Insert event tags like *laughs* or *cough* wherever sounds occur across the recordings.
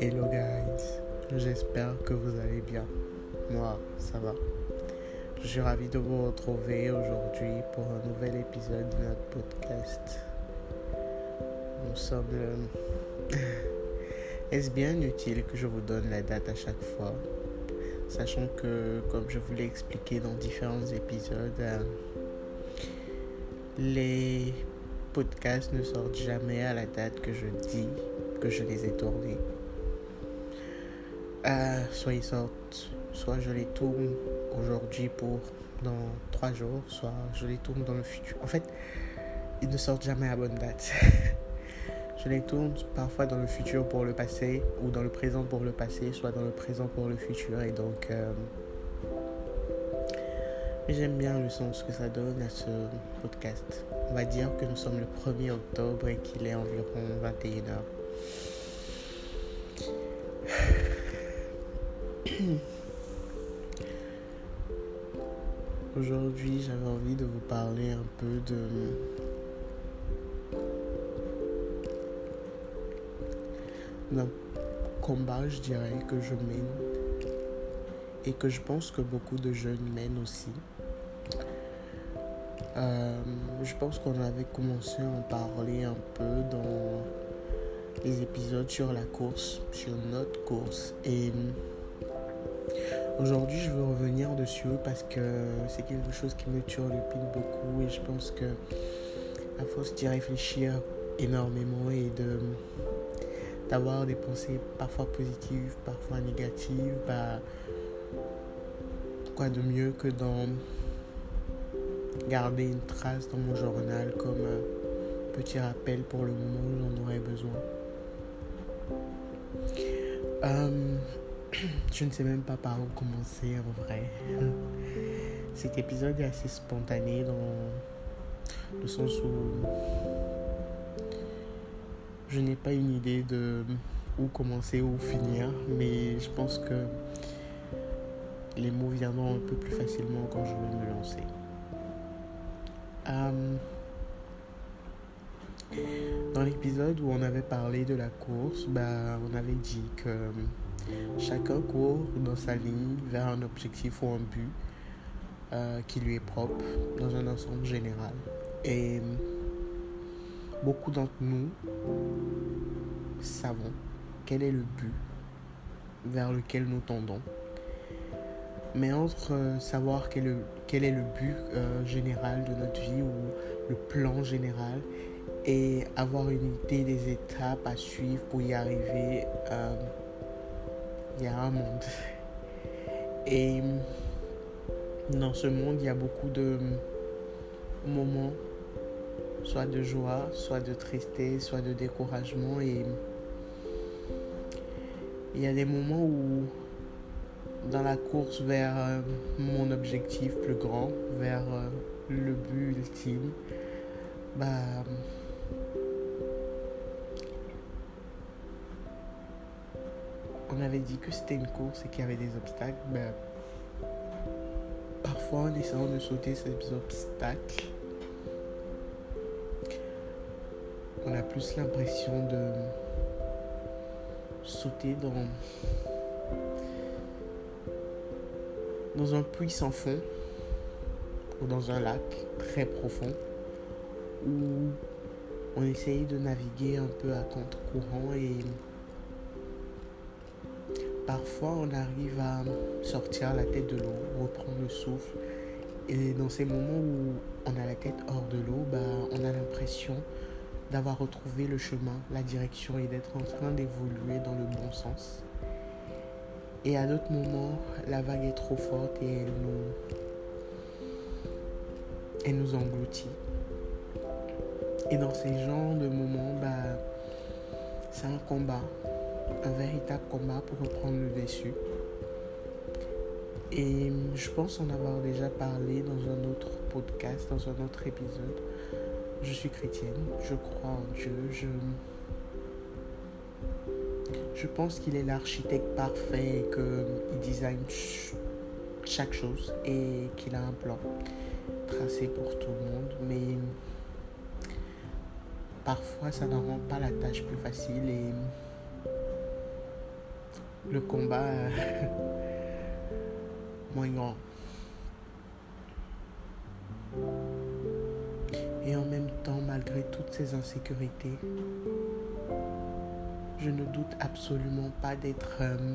Hello guys, j'espère que vous allez bien. Moi, ça va. Je suis ravi de vous retrouver aujourd'hui pour un nouvel épisode de notre podcast. Nous sommes. *laughs* Est-ce bien utile que je vous donne la date à chaque fois? Sachant que, comme je vous l'ai expliqué dans différents épisodes, euh, les podcasts ne sortent jamais à la date que je dis que je les ai tournés. Euh, soit ils sortent, soit je les tourne aujourd'hui pour dans trois jours, soit je les tourne dans le futur. En fait, ils ne sortent jamais à bonne date. *laughs* je les tourne parfois dans le futur pour le passé, ou dans le présent pour le passé, soit dans le présent pour le futur. Et donc, euh, j'aime bien le sens que ça donne à ce podcast. On va dire que nous sommes le 1er octobre et qu'il est environ 21h. *clears throat* Aujourd'hui, j'avais envie de vous parler un peu de d'un combat, je dirais, que je mène et que je pense que beaucoup de jeunes mènent aussi. Euh, je pense qu'on avait commencé à en parler un peu dans les épisodes sur la course, sur notre course. Et aujourd'hui, je veux revenir dessus parce que c'est quelque chose qui me turlupine beaucoup et je pense que à force d'y réfléchir énormément et d'avoir des pensées parfois positives, parfois négatives, bah, quoi de mieux que d'en garder une trace dans mon journal comme un petit rappel pour le moment où j'en aurais besoin. Euh, *clears throat* je ne sais même pas par où commencer en vrai. *laughs* Cet épisode est assez spontané dans le sens où je n'ai pas une idée de où commencer, où finir, mais je pense que les mots viendront un peu plus facilement quand je vais me lancer. Euh, dans l'épisode où on avait parlé de la course, bah, on avait dit que chacun court dans sa ligne vers un objectif ou un but euh, qui lui est propre dans un ensemble général. Et beaucoup d'entre nous savons quel est le but vers lequel nous tendons. Mais entre euh, savoir quel est, le but euh, général de notre vie ou le plan général et avoir une idée des étapes à suivre pour y arriver, euh, il y a un monde. *laughs* Et dans ce monde, il y a beaucoup de moments soit de joie, soit de tristesse, soit de découragement. Et il y a des moments où, dans la course vers euh, mon objectif plus grand, vers euh, le but ultime, bah, on avait dit que c'était une course et qu'il y avait des obstacles. Bah, parfois, en essayant de sauter ces obstacles, on a plus l'impression de sauter dans, dans un puits sans fond ou dans un lac très profond où on essaye de naviguer un peu à contre-courant et parfois on arrive à sortir la tête de l'eau, reprendre le souffle et dans ces moments où on a la tête hors de l'eau, bah, on a l'impression d'avoir retrouvé le chemin, la direction et d'être en train d'évoluer dans le bon sens. Et à d'autres moments, la vague est trop forte et elle nous, elle nous engloutit. Et dans ces genres de moments, bah, c'est un combat, un véritable combat pour reprendre le dessus. Et je pense en avoir déjà parlé dans un autre podcast, dans un autre épisode. Je suis chrétienne, je crois en Dieu, je, je pense qu'il est l'architecte parfait et qu'il design chaque chose et qu'il a un plan tracé pour tout le monde. Mais parfois ça ne rend pas la tâche plus facile et le combat *laughs* moins grand. Et en même temps, malgré toutes ces insécurités, je ne doute absolument pas d'être, euh,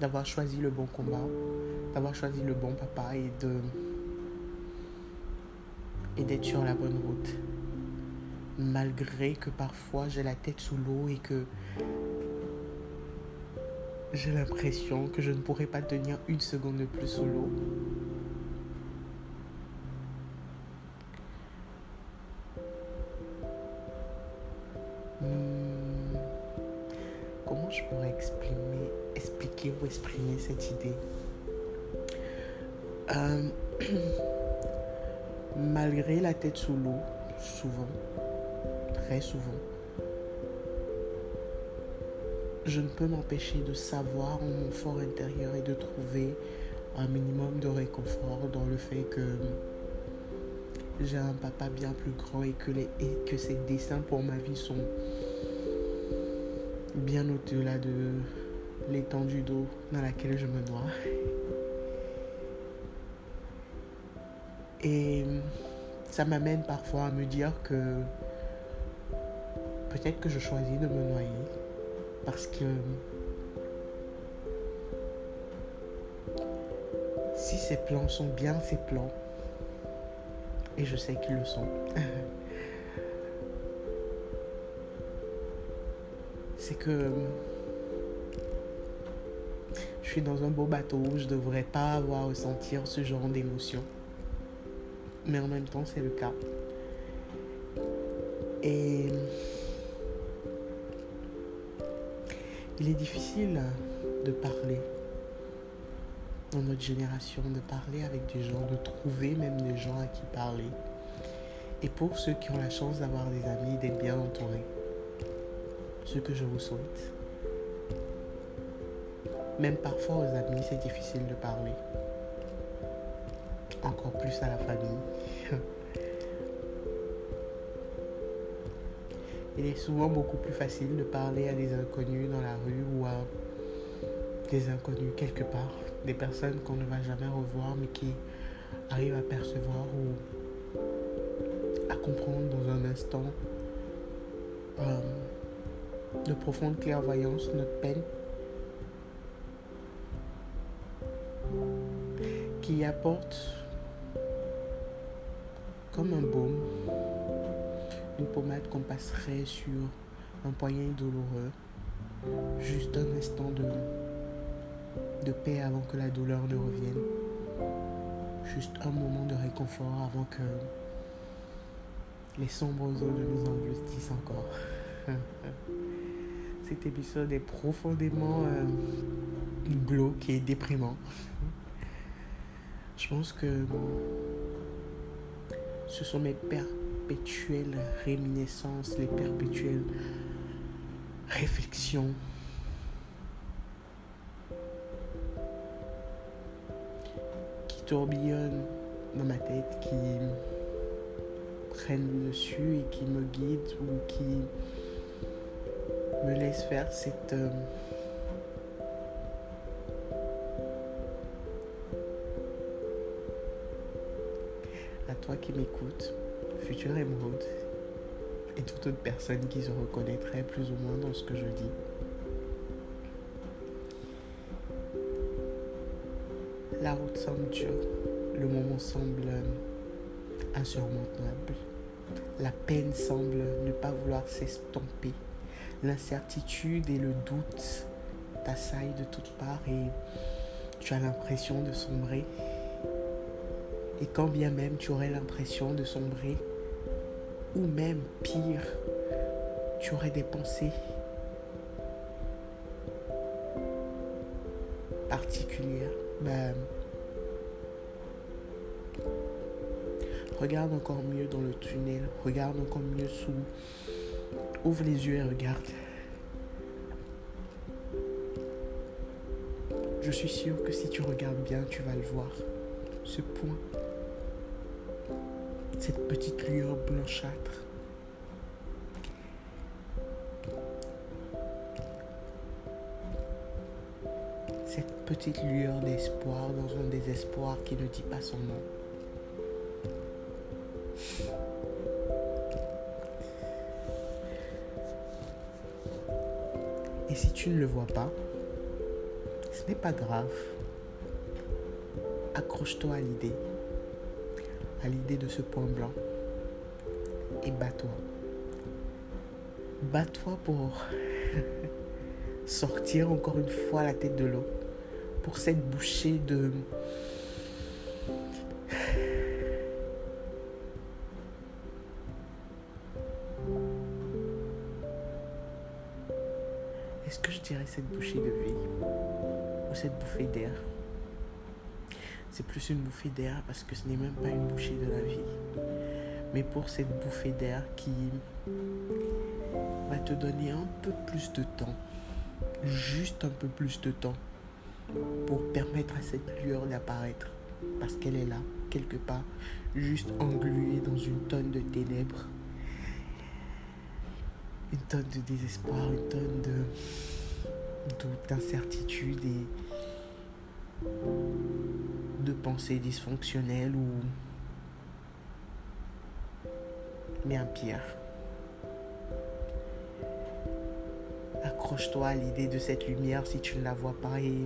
d'avoir choisi le bon combat, d'avoir choisi le bon papa et de et d'être sur la bonne route. Malgré que parfois j'ai la tête sous l'eau et que j'ai l'impression que je ne pourrai pas tenir une seconde de plus sous l'eau. Idée. Euh, *clears throat* Malgré la tête sous l'eau, souvent, très souvent, je ne peux m'empêcher de savoir en mon fort intérieur et de trouver un minimum de réconfort dans le fait que j'ai un papa bien plus grand et que, les, et que ses dessins pour ma vie sont bien au-delà de l'étendue d'eau dans laquelle je me noie. Et ça m'amène parfois à me dire que peut-être que je choisis de me noyer parce que si ces plans sont bien ces plans, et je sais qu'ils le sont, *laughs* c'est que je suis dans un beau bateau où je ne devrais pas avoir à ressentir ce genre d'émotion. Mais en même temps, c'est le cas. Et Il est difficile de parler dans notre génération, de parler avec des gens, de trouver même des gens à qui parler. Et pour ceux qui ont la chance d'avoir des amis, d'être bien entourés, ce que je vous souhaite. Même parfois aux amis, c'est difficile de parler. Encore plus à la famille. *laughs* Il est souvent beaucoup plus facile de parler à des inconnus dans la rue ou à des inconnus quelque part, des personnes qu'on ne va jamais revoir mais qui arrivent à percevoir ou à comprendre dans un instant euh, de profonde clairvoyance notre peine qui apporte comme un baume une pommade qu'on passerait sur un poignet douloureux. Juste un instant de, de paix avant que la douleur ne revienne. Juste un moment de réconfort avant que les sombres eaux ne nous engloutissent encore. *laughs* Cet épisode est profondément euh, glauque et déprimant. *laughs* Je pense que ce sont mes perpétuelles réminiscences, les perpétuelles réflexions. qui tourbillonnent dans ma tête, qui prennent dessus et qui me guident ou qui me laissent faire cette... Euh, à toi qui m'écoutes futur émeraude et toute autre personne qui se reconnaîtrait plus ou moins dans ce que je dis. La route semble dure, le moment semble insurmontable, la peine semble ne pas vouloir s'estomper, l'incertitude et le doute t'assaillent de toutes parts et tu as l'impression de sombrer. Et quand bien même tu aurais l'impression de sombrer, ou même pire, tu aurais des pensées particulières. Ben, regarde encore mieux dans le tunnel, regarde encore mieux sous, ouvre les yeux et regarde. Je suis sûr que si tu regardes bien, tu vas le voir. Ce point cette petite lueur blanchâtre. Cette petite lueur d'espoir dans un désespoir qui ne dit pas son nom. Et si tu ne le vois pas, ce n'est pas grave. Accroche-toi à l'idée à l'idée de ce point blanc, et bats-toi. Bats-toi pour *laughs* sortir encore une fois la tête de l'eau, pour cette bouchée de... *sighs* Est-ce que je dirais cette bouchée de vie ou cette bouffée d'air? C'est plus une bouffée d'air parce que ce n'est même pas une bouchée de la vie, mais pour cette bouffée d'air qui va te donner un peu plus de temps, juste un peu plus de temps pour permettre à cette lueur d'apparaître parce qu'elle est là, quelque part, juste engluée dans une tonne de ténèbres une tonne de désespoir, une tonne de doute, d'incertitude et de pensées dysfonctionnelles ou bien pire. Accroche-toi à l'idée de cette lumière si tu ne la vois pas et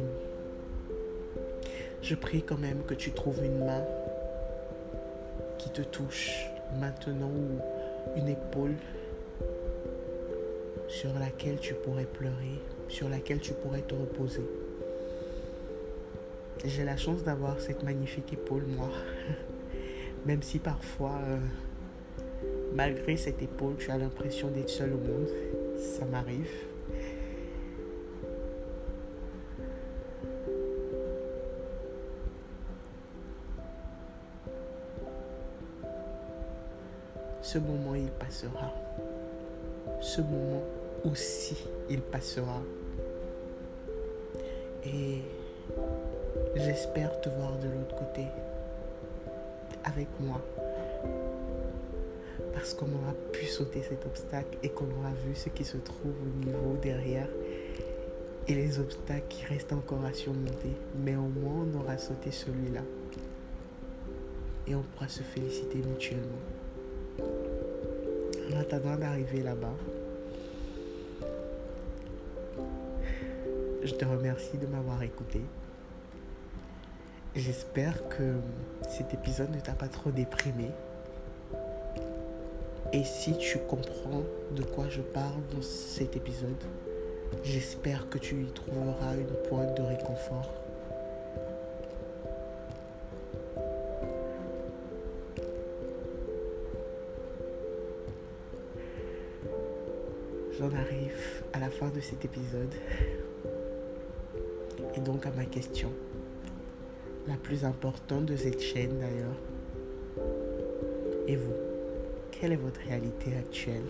je prie quand même que tu trouves une main qui te touche maintenant ou une épaule sur laquelle tu pourrais pleurer, sur laquelle tu pourrais te reposer. J'ai la chance d'avoir cette magnifique épaule, moi. *laughs* Même si parfois, euh, malgré cette épaule, tu as l'impression d'être seul au monde. Ça m'arrive. Ce moment, il passera. Ce moment aussi il passera. Et j'espère te voir de l'autre côté, avec moi. Parce qu'on aura pu sauter cet obstacle et qu'on aura vu ce qui se trouve au niveau derrière et les obstacles qui restent encore à surmonter. Mais au moins, on aura sauté celui-là. Et on pourra se féliciter mutuellement. En attendant d'arriver là-bas, Je te remercie de m'avoir écouté. J'espère que cet épisode ne t'a pas trop déprimé. Et si tu comprends de quoi je parle dans cet épisode, j'espère que tu y trouveras une pointe de réconfort. J'en arrive à la fin de cet épisode et donc à ma question, la plus importante de cette chaîne d'ailleurs. Et vous, quelle est votre réalité actuelle?